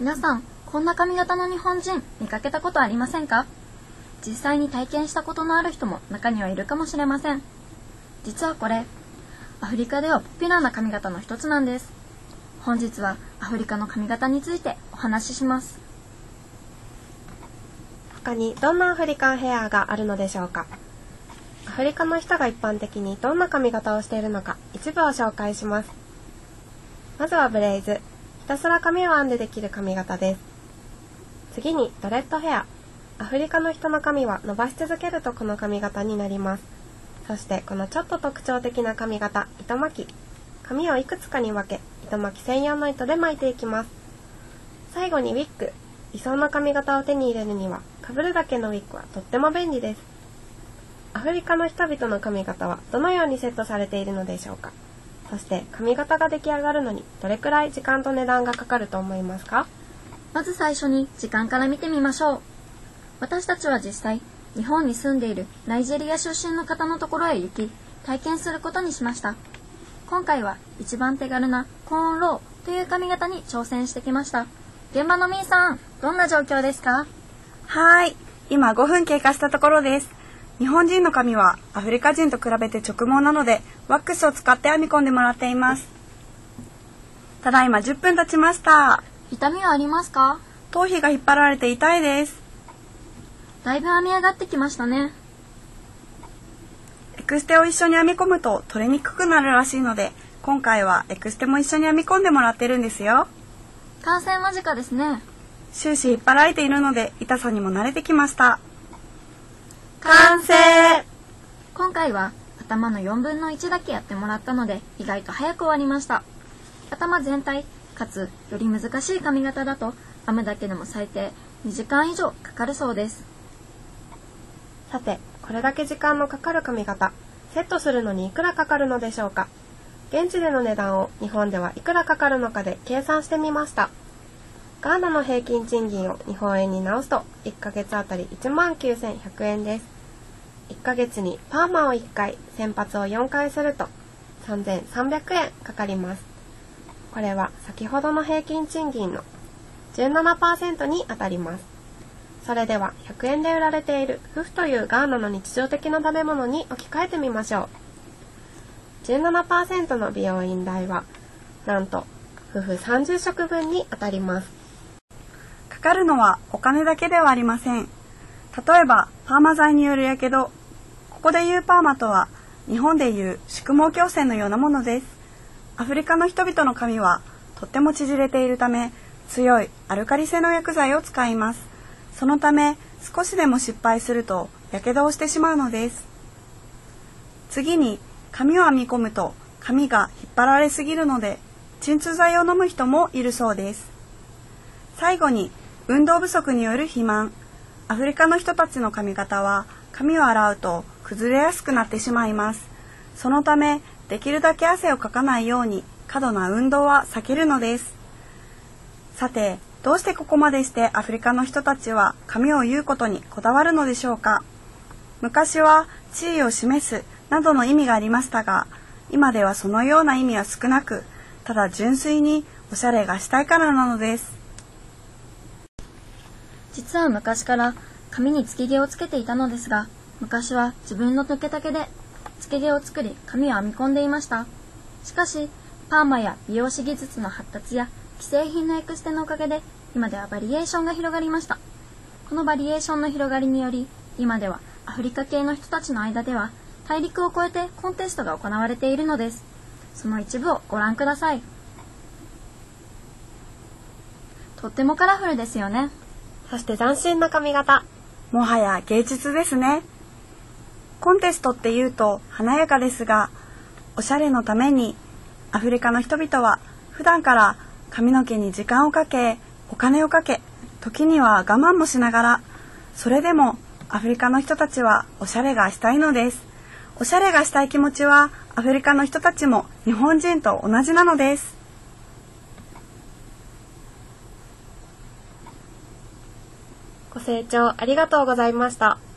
皆さん、こんな髪型の日本人見かけたことありませんか？実際に体験したことのある人も中にはいるかもしれません。実はこれ、アフリカではポピュラーな髪型の一つなんです。本日はアフリカの髪型についてお話しします。他にどんなアフリカンヘアがあるのでしょうか？アフリカの人が一般的にどんな髪型をしているのか一部を紹介します。まずはブレイズ。ひたすら髪を編んでできる髪型です。次にドレッドヘア。アフリカの人の髪は伸ばし続けるとこの髪型になります。そしてこのちょっと特徴的な髪型、糸巻き。髪をいくつかに分け、糸巻き専用の糸で巻いていきます。最後にウィッグ。理想の髪型を手に入れるには、被るだけのウィッグはとっても便利です。アフリカの人々の髪型はどのようにセットされているのでしょうか？そして髪型が出来上がるのにどれくらい時間と値段がかかると思いますか？まず最初に時間から見てみましょう。私たちは実際、日本に住んでいるナイジェリア出身の方のところへ行き、体験することにしました。今回は一番手軽なコーンローという髪型に挑戦してきました。現場のみーさん、どんな状況ですか？はい。今5分経過したところです。日本人の髪はアフリカ人と比べて直毛なのでワックスを使って編み込んでもらっています。ただいま10分経ちました。痛みはありますか？頭皮が引っ張られて痛いです。だいぶ編み上がってきましたね。エクステを一緒に編み込むと取れにくくなるらしいので今回はエクステも一緒に編み込んでもらってるんですよ。完成間近ですね。終始引っ張られているので痛さにも慣れてきました完成。今回は頭の4分の1だけやってもらったので意外と早く終わりました。頭全体かつより難しい髪型だと編むだけでも最低2時間以上かかるそうです。さてこれだけ時間のかかる髪型セットするのにいくらかかるのでしょうか？現地での値段を日本ではいくらかかるのかで計算してみましたガーナの平均賃金を日本円に直すと1ヶ月あたり1万9100円です。1ヶ月にパーマを1回、先発を4回すると3300円かかります。これは先ほどの平均賃金の17%にあたります。それでは100円で売られているフフというガーナの日常的な食べ物に置き換えてみましょう。17%の美容院代はなんと夫婦30食分にあたります。かるのはお金だけではありません。例えば、パーマ剤によるやけど、ここで言うパーマとは、日本でいう宿毛矯正のようなものです。アフリカの人々の髪は、とっても縮れているため、強いアルカリ性の薬剤を使います。そのため、少しでも失敗すると、やけどをしてしまうのです。次に、髪を編み込むと、髪が引っ張られすぎるので、鎮痛剤を飲む人もいるそうです。最後に、運動不足による肥満。アフリカの人たちの髪型は髪を洗うと崩れやすくなってしまいます。そのためできるだけ汗をかかないように過度な運動は避けるのです。さてどうしてここまでしてアフリカの人たちは髪を言うことにこだわるのでしょうか？昔は地位を示すなどの意味がありましたが今ではそのような意味は少なくただ純粋におしゃれがしたいからなのです。実は昔から髪につけ毛をつけていたのですが、昔は自分の抜け丈でつけ毛を作り髪を編み込んでいました。しかし、パーマや美容師技術の発達や既製品のエクステのおかげで、今ではバリエーションが広がりました。このバリエーションの広がりにより、今ではアフリカ系の人たちの間では、大陸を越えてコンテストが行われているのです。その一部をご覧ください。とってもカラフルですよね。そして斬新な髪型。もはや芸術ですね。コンテストって言うと華やかですが、おしゃれのためにアフリカの人々は普段から髪の毛に時間をかけ、お金をかけ、時には我慢もしながら、それでもアフリカの人たちはおしゃれがしたいのです。おしゃれがしたい気持ちはアフリカの人たちも日本人と同じなのです。ご清聴ありがとうございました。